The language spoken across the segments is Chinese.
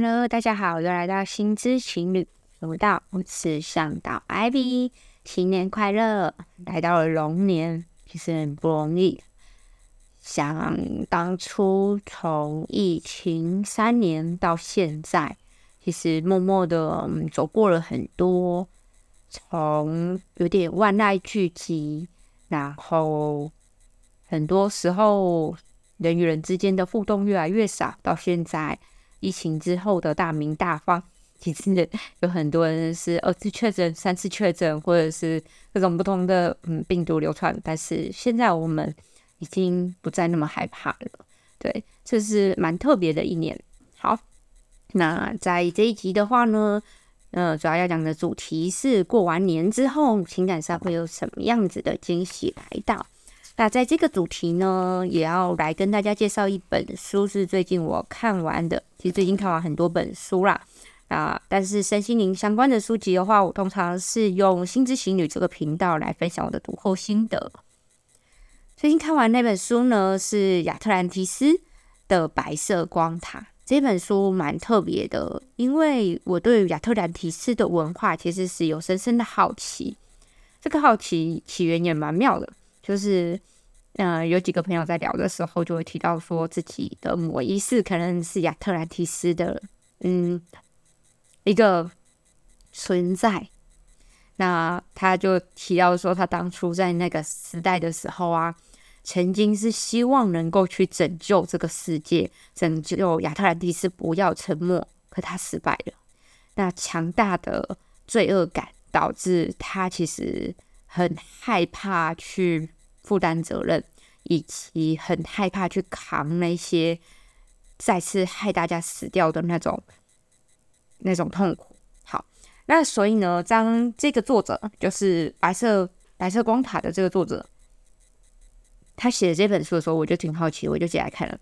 Hello，大家好，又来到新知情侣频道，我是向导 Ivy，新年快乐！来到了龙年，其实很不容易。想当初从疫情三年到现在，其实默默的走过了很多，从有点万籁俱寂，然后很多时候人与人之间的互动越来越少，到现在。疫情之后的大名大放，其实有很多人是二次确诊、三次确诊，或者是各种不同的嗯病毒流传。但是现在我们已经不再那么害怕了。对，这是蛮特别的一年。好，那在这一集的话呢，呃，主要要讲的主题是过完年之后，情感上会有什么样子的惊喜来到。那在这个主题呢，也要来跟大家介绍一本书，是最近我看完的。其实最近看完很多本书啦，啊，但是身心灵相关的书籍的话，我通常是用心之行旅这个频道来分享我的读后心得。最近看完那本书呢，是亚特兰提斯的白色光塔。这本书蛮特别的，因为我对亚特兰提斯的文化其实是有深深的好奇。这个好奇起源也蛮妙的。就是，嗯，有几个朋友在聊的时候，就会提到说自己的某一世可能是亚特兰蒂斯的，嗯，一个存在。那他就提到说，他当初在那个时代的时候啊，曾经是希望能够去拯救这个世界，拯救亚特兰蒂斯不要沉没，可他失败了。那强大的罪恶感导致他其实很害怕去。负担责任，以及很害怕去扛那些再次害大家死掉的那种那种痛苦。好，那所以呢，当这个作者就是白色白色光塔的这个作者，他写这本书的时候，我就挺好奇，我就借来看了。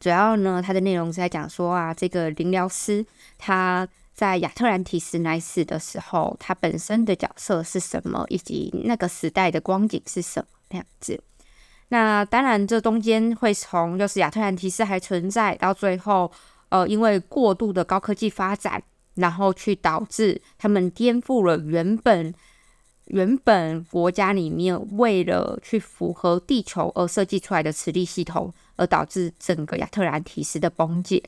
主要呢，它的内容是在讲说啊，这个灵疗师他。在亚特兰提斯那世的时候，他本身的角色是什么，以及那个时代的光景是什么样子？那当然，这中间会从就是亚特兰提斯还存在，到最后，呃，因为过度的高科技发展，然后去导致他们颠覆了原本原本国家里面为了去符合地球而设计出来的磁力系统，而导致整个亚特兰提斯的崩解。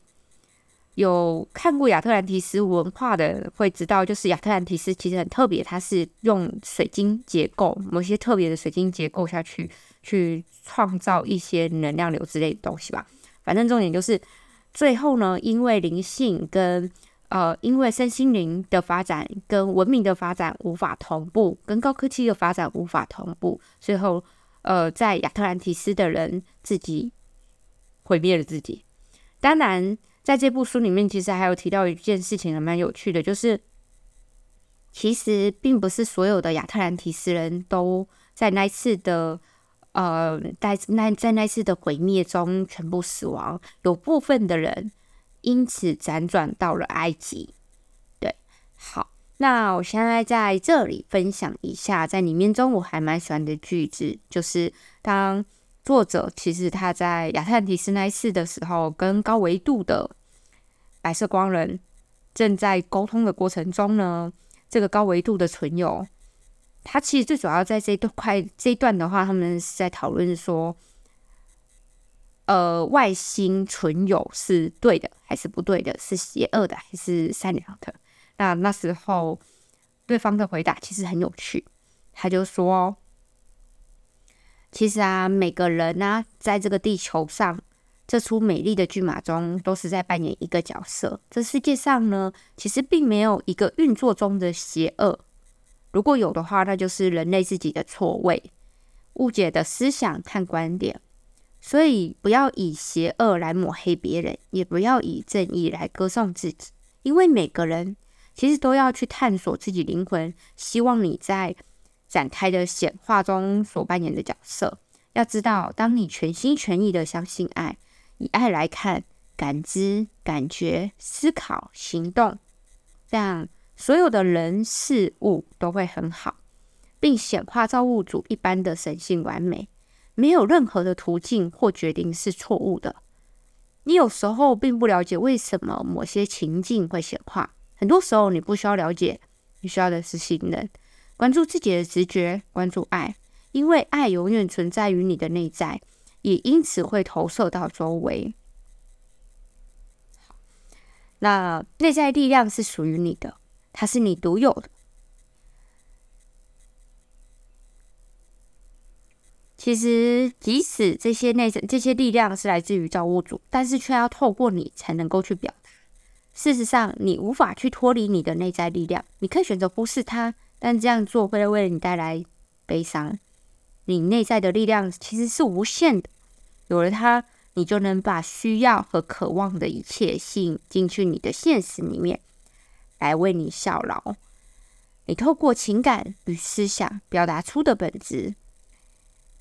有看过亚特兰蒂斯文化的会知道，就是亚特兰蒂斯其实很特别，它是用水晶结构，某些特别的水晶结构下去，去创造一些能量流之类的东西吧。反正重点就是，最后呢，因为灵性跟呃，因为身心灵的发展跟文明的发展无法同步，跟高科技的发展无法同步，最后呃，在亚特兰蒂斯的人自己毁灭了自己。当然。在这部书里面，其实还有提到一件事情，还蛮有趣的，就是其实并不是所有的亚特兰提斯人都在那次的呃，在那在那次的毁灭中全部死亡，有部分的人因此辗转到了埃及。对，好，那我现在在这里分享一下，在里面中我还蛮喜欢的句子，就是当。作者其实他在亚特兰蒂斯那一次的时候，跟高维度的白色光人正在沟通的过程中呢，这个高维度的存有，他其实最主要在这段块这一段的话，他们是在讨论说，呃，外星存有是对的还是不对的，是邪恶的还是善良的？那那时候对方的回答其实很有趣，他就说。其实啊，每个人呢，在这个地球上这出美丽的剧码中，都是在扮演一个角色。这世界上呢，其实并没有一个运作中的邪恶。如果有的话，那就是人类自己的错位、误解的思想和观点。所以，不要以邪恶来抹黑别人，也不要以正义来歌颂自己。因为每个人其实都要去探索自己灵魂。希望你在。展开的显化中所扮演的角色，要知道，当你全心全意的相信爱，以爱来看、感知、感觉、思考、行动，这样所有的人事物都会很好，并显化造物主一般的神性完美，没有任何的途径或决定是错误的。你有时候并不了解为什么某些情境会显化，很多时候你不需要了解，你需要的是信任，关注自己的直觉，关注爱，因为爱永远存在于你的内在，也因此会投射到周围。那内在力量是属于你的，它是你独有的。其实，即使这些内在这些力量是来自于造物主，但是却要透过你才能够去表达。事实上，你无法去脱离你的内在力量。你可以选择忽视它，但这样做会为了你带来悲伤。你内在的力量其实是无限的，有了它，你就能把需要和渴望的一切吸引进去你的现实里面，来为你效劳。你透过情感与思想表达出的本质。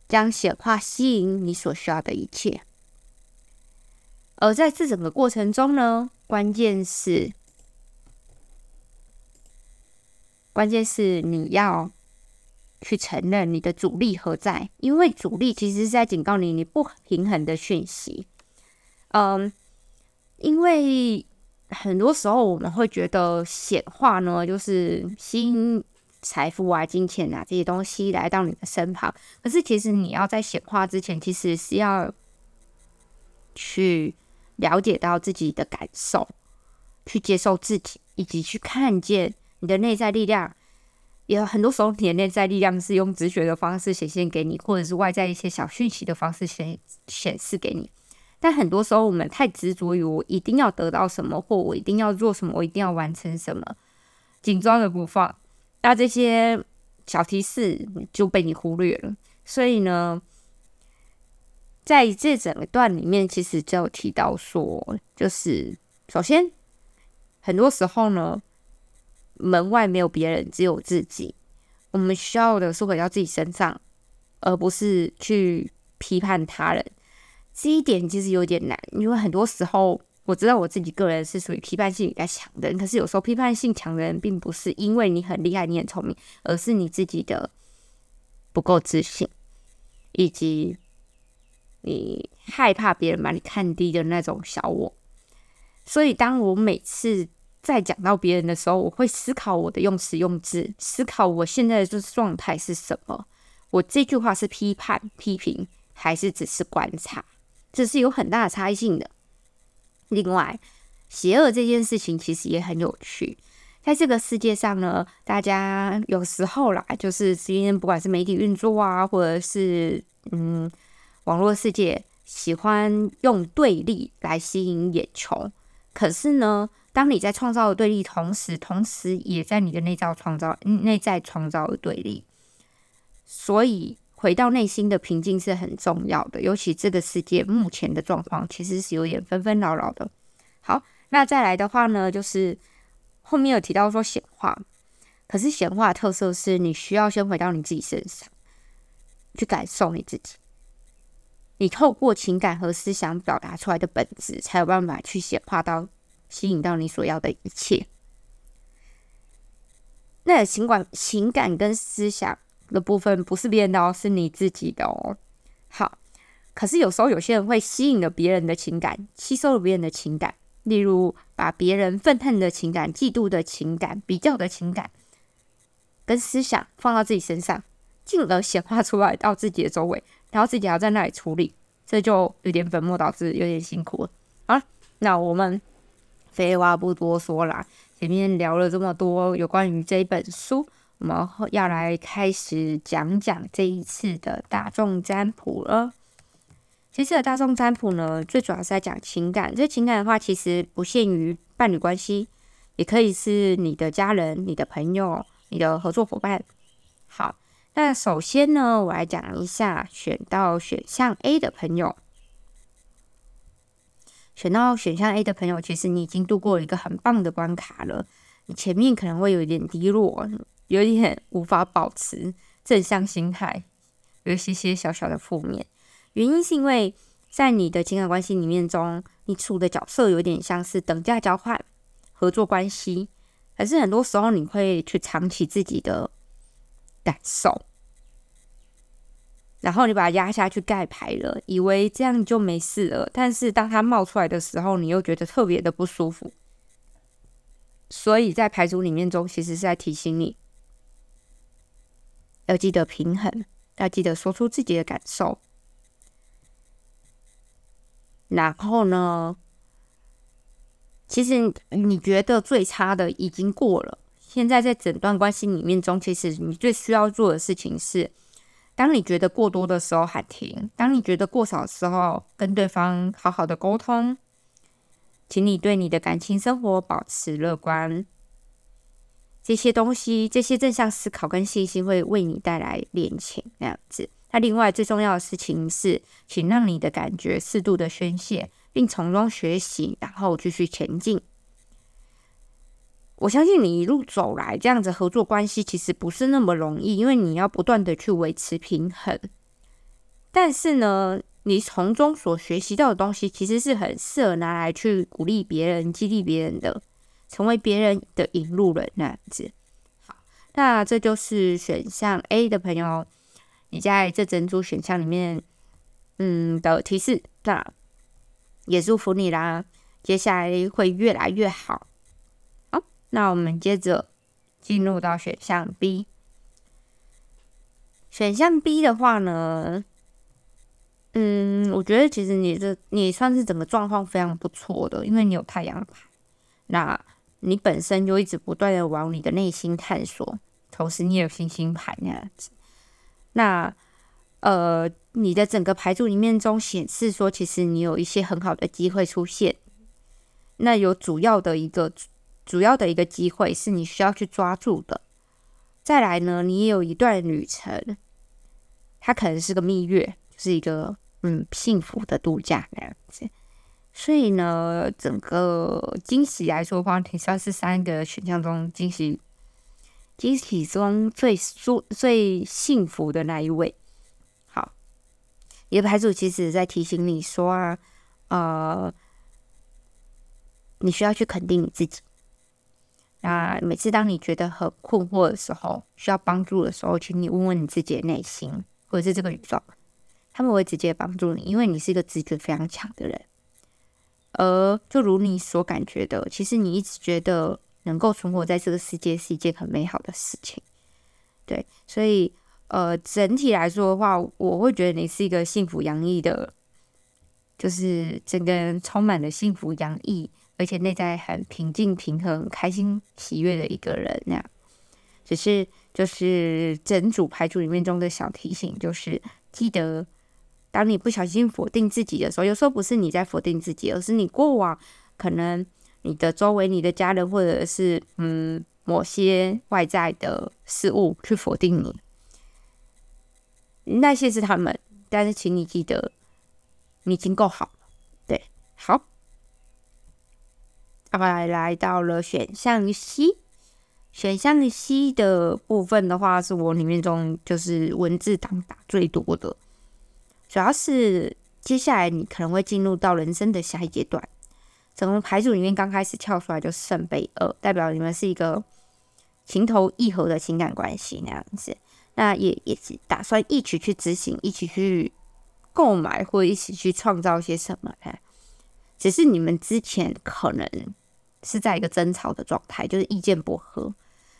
将显化吸引你所需要的一切，而在这整个过程中呢，关键是，关键是你要去承认你的阻力何在，因为阻力其实是在警告你你不平衡的讯息。嗯，因为很多时候我们会觉得显化呢，就是吸引。财富啊、金钱啊这些东西来到你的身旁，可是其实你要在显化之前，其实是要去了解到自己的感受，去接受自己，以及去看见你的内在力量。也有很多时候，你的内在力量是用直觉的方式显现给你，或者是外在一些小讯息的方式显显示给你。但很多时候，我们太执着于我一定要得到什么，或我一定要做什么，我一定要完成什么，紧抓的不放。那这些小提示就被你忽略了，所以呢，在这整个段里面，其实就有提到说，就是首先，很多时候呢，门外没有别人，只有自己。我们需要的是回到自己身上，而不是去批判他人。这一点其实有点难，因为很多时候。我知道我自己个人是属于批判性比较强的人，可是有时候批判性强的人，并不是因为你很厉害、你很聪明，而是你自己的不够自信，以及你害怕别人把你看低的那种小我。所以，当我每次在讲到别人的时候，我会思考我的用词用字，思考我现在的这状态是什么。我这句话是批判、批评，还是只是观察？这是有很大的差异性的。另外，邪恶这件事情其实也很有趣。在这个世界上呢，大家有时候啦，就是今天不管是媒体运作啊，或者是嗯网络世界，喜欢用对立来吸引眼球。可是呢，当你在创造的对立同时，同时也在你的内在创造内在创造的对立。所以，回到内心的平静是很重要的，尤其这个世界目前的状况其实是有点纷纷扰扰的。好，那再来的话呢，就是后面有提到说显化，可是显化的特色是你需要先回到你自己身上，去感受你自己，你透过情感和思想表达出来的本质，才有办法去显化到吸引到你所要的一切。那情感、情感跟思想。的部分不是别人的哦，是你自己的哦。好，可是有时候有些人会吸引了别人的情感，吸收了别人的情感，例如把别人愤恨的情感、嫉妒的情感、比较的情感跟思想放到自己身上，进而显化出来到自己的周围，然后自己还要在那里处理，这就有点本末倒置，有点辛苦了。好，那我们废话不多说啦，前面聊了这么多有关于这本书。我们要来开始讲讲这一次的大众占卜了。这次的大众占卜呢，最主要是在讲情感。这情感的话，其实不限于伴侣关系，也可以是你的家人、你的朋友、你的合作伙伴。好，那首先呢，我来讲一下选到选项 A 的朋友。选到选项 A 的朋友，其实你已经度过了一个很棒的关卡了。你前面可能会有一点低落。有点无法保持正向心态，有一些些小小的负面。原因是因为在你的情感关系里面中，你处的角色有点像是等价交换、合作关系，可是很多时候你会去藏起自己的感受。然后你把它压下去盖牌了，以为这样就没事了，但是当它冒出来的时候，你又觉得特别的不舒服。所以在牌组里面中，其实是在提醒你，要记得平衡，要记得说出自己的感受。然后呢，其实你觉得最差的已经过了，现在在整段关系里面中，其实你最需要做的事情是，当你觉得过多的时候喊停，当你觉得过少的时候，跟对方好好的沟通。请你对你的感情生活保持乐观，这些东西，这些正向思考跟信心会为你带来恋情那样子。那另外最重要的事情是，请让你的感觉适度的宣泄，并从中学习，然后继续前进。我相信你一路走来，这样子合作关系其实不是那么容易，因为你要不断的去维持平衡。但是呢？你从中所学习到的东西，其实是很适合拿来去鼓励别人、激励别人的，成为别人的引路人那样子。好，那这就是选项 A 的朋友，你在这整组选项里面，嗯的提示，那也祝福你啦，接下来会越来越好。那我们接着进入到选项 B。选项 B 的话呢？嗯，我觉得其实你这你算是整个状况非常不错的，因为你有太阳牌，那你本身就一直不断的往你的内心探索，同时你也有星星牌那样子。那呃，你的整个牌组里面中显示说，其实你有一些很好的机会出现。那有主要的一个主要的一个机会是你需要去抓住的。再来呢，你也有一段旅程，它可能是个蜜月。是一个嗯幸福的度假那样子，所以呢，整个惊喜来说的话，挺算是三个选项中惊喜惊喜中最舒最幸福的那一位。好，也牌组其实在提醒你说啊，呃，你需要去肯定你自己。那每次当你觉得很困惑的时候，需要帮助的时候，请你问问你自己的内心，或者是这个宇宙。他们会直接帮助你，因为你是一个直觉非常强的人。而就如你所感觉的，其实你一直觉得能够存活在这个世界是一件很美好的事情。对，所以呃，整体来说的话，我会觉得你是一个幸福洋溢的，就是整个人充满了幸福洋溢，而且内在很平静、平衡、开心、喜悦的一个人。那样，只是就是整组牌组里面中的小提醒，就是记得。当你不小心否定自己的时候，有时候不是你在否定自己，而是你过往可能你的周围、你的家人，或者是嗯某些外在的事物去否定你。那些是他们，但是请你记得，你已经够好了。对，好。后来来到了选项 C，选项 C 的部分的话，是我里面中就是文字党打最多的。主要是接下来你可能会进入到人生的下一阶段。整个牌组里面刚开始跳出来就是圣杯二，代表你们是一个情投意合的情感关系那样子。那也也是打算一起去执行，一起去购买或一起去创造些什么。只是你们之前可能是在一个争吵的状态，就是意见不合，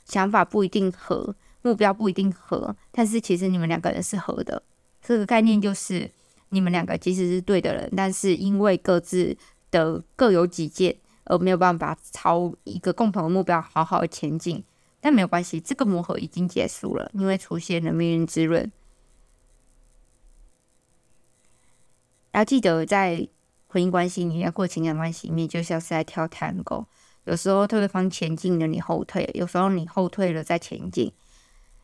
想法不一定合，目标不一定合，但是其实你们两个人是合的。这个概念就是，你们两个其实是对的人，但是因为各自的各有己见，而没有办法朝一个共同的目标好好的前进。但没有关系，这个磨合已经结束了，因为出现了命运之轮。要记得，在婚姻关系里面或情感关系里面，就像是在跳探戈，有时候对方前进了，你后退；有时候你后退了，再前进。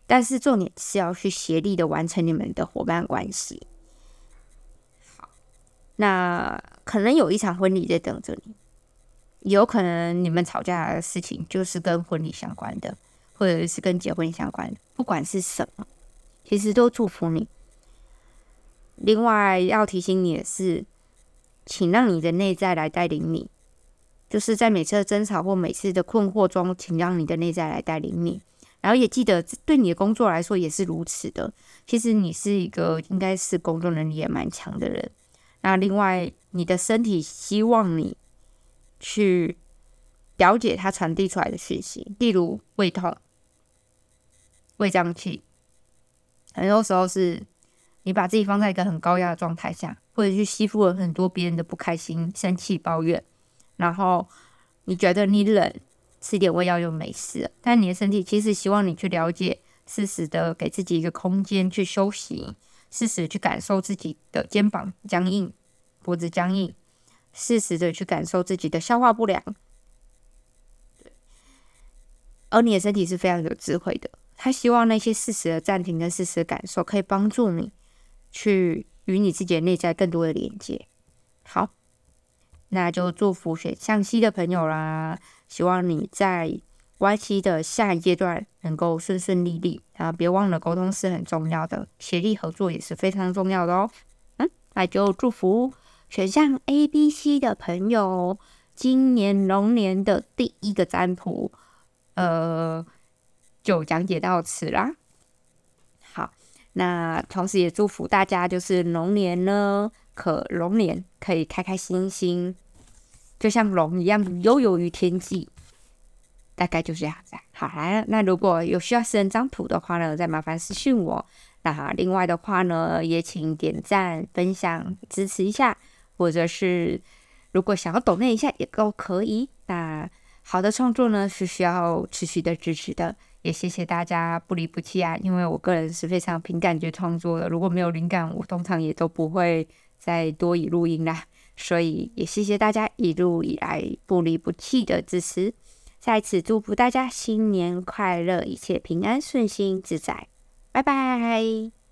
但是重点是要去协力的完成你们的伙伴关系。好，那可能有一场婚礼在等着你，有可能你们吵架的事情就是跟婚礼相关的，或者是跟结婚相关的，不管是什么，其实都祝福你。另外要提醒你的是，请让你的内在来带领你，就是在每次的争吵或每次的困惑中，请让你的内在来带领你。然后也记得对你的工作来说也是如此的。其实你是一个应该是工作能力也蛮强的人。那另外，你的身体希望你去了解它传递出来的讯息，例如胃痛、胃胀气，很多时候是你把自己放在一个很高压的状态下，或者去吸附了很多别人的不开心、生气、抱怨，然后你觉得你冷，吃点胃药就没事，但你的身体其实希望你去了解，适时的给自己一个空间去休息。适时去感受自己的肩膀僵硬、脖子僵硬，适时的去感受自己的消化不良。而你的身体是非常有智慧的，他希望那些适时的暂停跟适时的感受，可以帮助你去与你自己的内在更多的连接。好，那就祝福选项 C 的朋友啦，希望你在。Y 期的下一阶段能够顺顺利利，然后别忘了沟通是很重要的，协力合作也是非常重要的哦。嗯，那就祝福选项 A、B、C 的朋友，今年龙年的第一个占卜，呃，就讲解到此啦。那同时也祝福大家，就是龙年呢，可龙年可以开开心心，就像龙一样悠游于天际。大概就是这样子。好，啦。那如果有需要私人张图的话呢，再麻烦私信我。那另外的话呢，也请点赞、分享、支持一下，或者是如果想要抖那一下也都可以。那好的创作呢，是需要持续的支持的。也谢谢大家不离不弃啊，因为我个人是非常凭感觉创作的。如果没有灵感，我通常也都不会再多以录音啦。所以也谢谢大家一路以来不离不弃的支持。在此祝福大家新年快乐，一切平安顺心自在，拜拜。